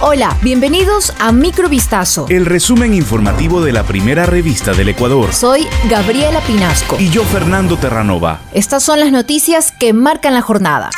Hola, bienvenidos a Microvistazo. El resumen informativo de la primera revista del Ecuador. Soy Gabriela Pinasco. Y yo, Fernando Terranova. Estas son las noticias que marcan la jornada.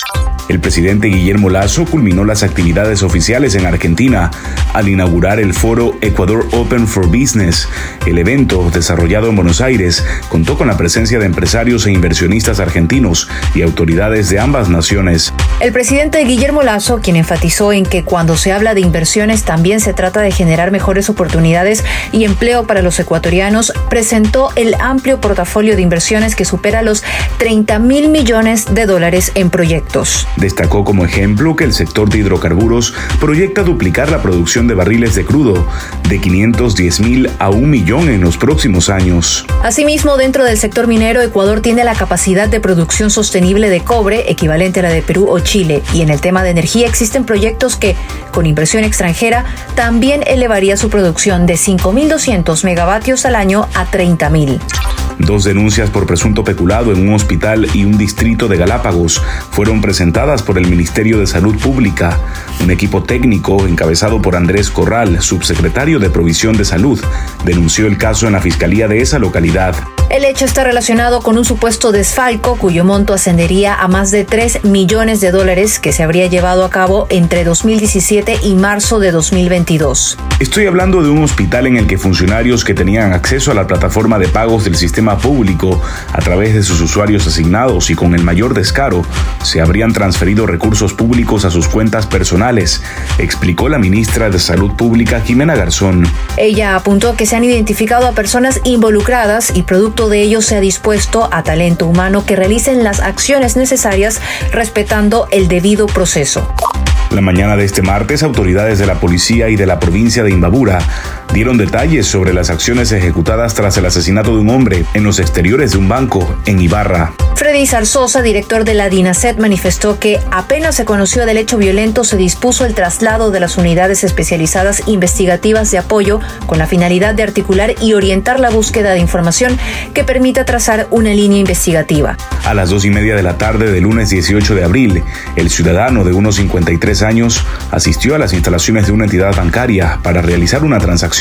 El presidente Guillermo Lazo culminó las actividades oficiales en Argentina al inaugurar el foro Ecuador Open for Business. El evento, desarrollado en Buenos Aires, contó con la presencia de empresarios e inversionistas argentinos y autoridades de ambas naciones. El presidente Guillermo Lazo, quien enfatizó en que cuando se habla de inversiones también se trata de generar mejores oportunidades y empleo para los ecuatorianos, presentó el amplio portafolio de inversiones que supera los 30 mil millones de dólares en proyectos. Destacó como ejemplo que el sector de hidrocarburos proyecta duplicar la producción de barriles de crudo de 510 mil a un millón en los próximos años. Asimismo, dentro del sector minero, Ecuador tiene la capacidad de producción sostenible de cobre, equivalente a la de Perú o Chile, y en el tema de energía existen proyectos que, con inversión extranjera, también elevaría su producción de 5.200 megavatios al año a 30.000. Dos denuncias por presunto peculado en un hospital y un distrito de Galápagos fueron presentadas por el Ministerio de Salud Pública. Un equipo técnico encabezado por Andrés Corral, subsecretario de Provisión de Salud, denunció el caso en la Fiscalía de esa localidad. El hecho está relacionado con un supuesto desfalco cuyo monto ascendería a más de 3 millones de dólares que se habría llevado a cabo entre 2017 y marzo de 2022. Estoy hablando de un hospital en el que funcionarios que tenían acceso a la plataforma de pagos del sistema público a través de sus usuarios asignados y con el mayor descaro se habrían transferido recursos públicos a sus cuentas personales, explicó la ministra de Salud Pública Jimena Garzón. Ella apuntó que se han identificado a personas involucradas y producto de ello se ha dispuesto a talento humano que realicen las acciones necesarias respetando el debido proceso. La mañana de este martes, autoridades de la policía y de la provincia de Imbabura dieron detalles sobre las acciones ejecutadas tras el asesinato de un hombre en los exteriores de un banco en Ibarra. Freddy Zarzosa, director de la DINASET, manifestó que apenas se conoció del hecho violento, se dispuso el traslado de las unidades especializadas investigativas de apoyo con la finalidad de articular y orientar la búsqueda de información que permita trazar una línea investigativa. A las dos y media de la tarde del lunes 18 de abril, el ciudadano de unos 53 años asistió a las instalaciones de una entidad bancaria para realizar una transacción.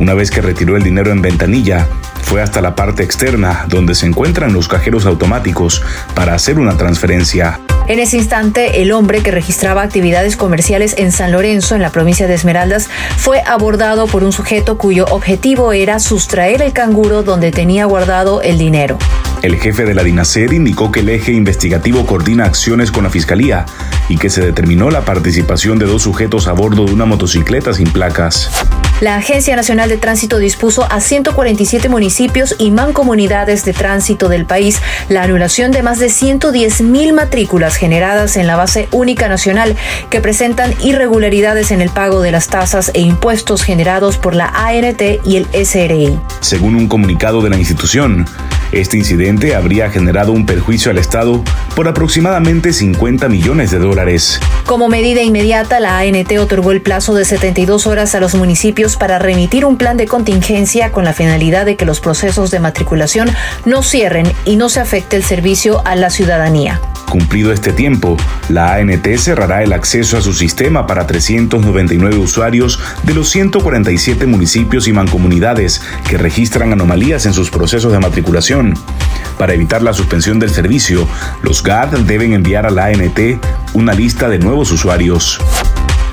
Una vez que retiró el dinero en ventanilla, fue hasta la parte externa donde se encuentran los cajeros automáticos para hacer una transferencia. En ese instante, el hombre que registraba actividades comerciales en San Lorenzo, en la provincia de Esmeraldas, fue abordado por un sujeto cuyo objetivo era sustraer el canguro donde tenía guardado el dinero. El jefe de la DINASED indicó que el eje investigativo coordina acciones con la Fiscalía y que se determinó la participación de dos sujetos a bordo de una motocicleta sin placas. La Agencia Nacional de Tránsito dispuso a 147 municipios y mancomunidades de tránsito del país la anulación de más de 110 mil matrículas generadas en la base única nacional que presentan irregularidades en el pago de las tasas e impuestos generados por la ANT y el SRI. Según un comunicado de la institución, este incidente habría generado un perjuicio al Estado por aproximadamente 50 millones de dólares. Como medida inmediata, la ANT otorgó el plazo de 72 horas a los municipios para remitir un plan de contingencia con la finalidad de que los procesos de matriculación no cierren y no se afecte el servicio a la ciudadanía. Cumplido este tiempo, la ANT cerrará el acceso a su sistema para 399 usuarios de los 147 municipios y mancomunidades que registran anomalías en sus procesos de matriculación. Para evitar la suspensión del servicio, los GAD deben enviar a la ANT una lista de nuevos usuarios.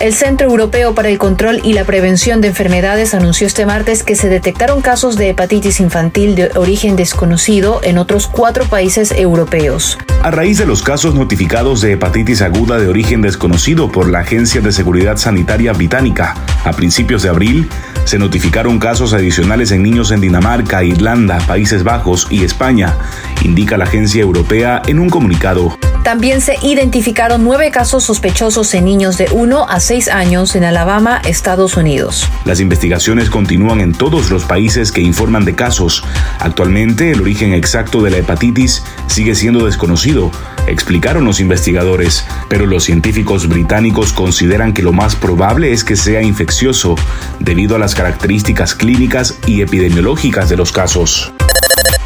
El Centro Europeo para el Control y la Prevención de Enfermedades anunció este martes que se detectaron casos de hepatitis infantil de origen desconocido en otros cuatro países europeos. A raíz de los casos notificados de hepatitis aguda de origen desconocido por la Agencia de Seguridad Sanitaria Británica, a principios de abril, se notificaron casos adicionales en niños en Dinamarca, Irlanda, Países Bajos y España, indica la agencia europea en un comunicado. También se identificaron nueve casos sospechosos en niños de 1 a 6 años en Alabama, Estados Unidos. Las investigaciones continúan en todos los países que informan de casos. Actualmente el origen exacto de la hepatitis sigue siendo desconocido, explicaron los investigadores, pero los científicos británicos consideran que lo más probable es que sea infeccioso, debido a las características clínicas y epidemiológicas de los casos.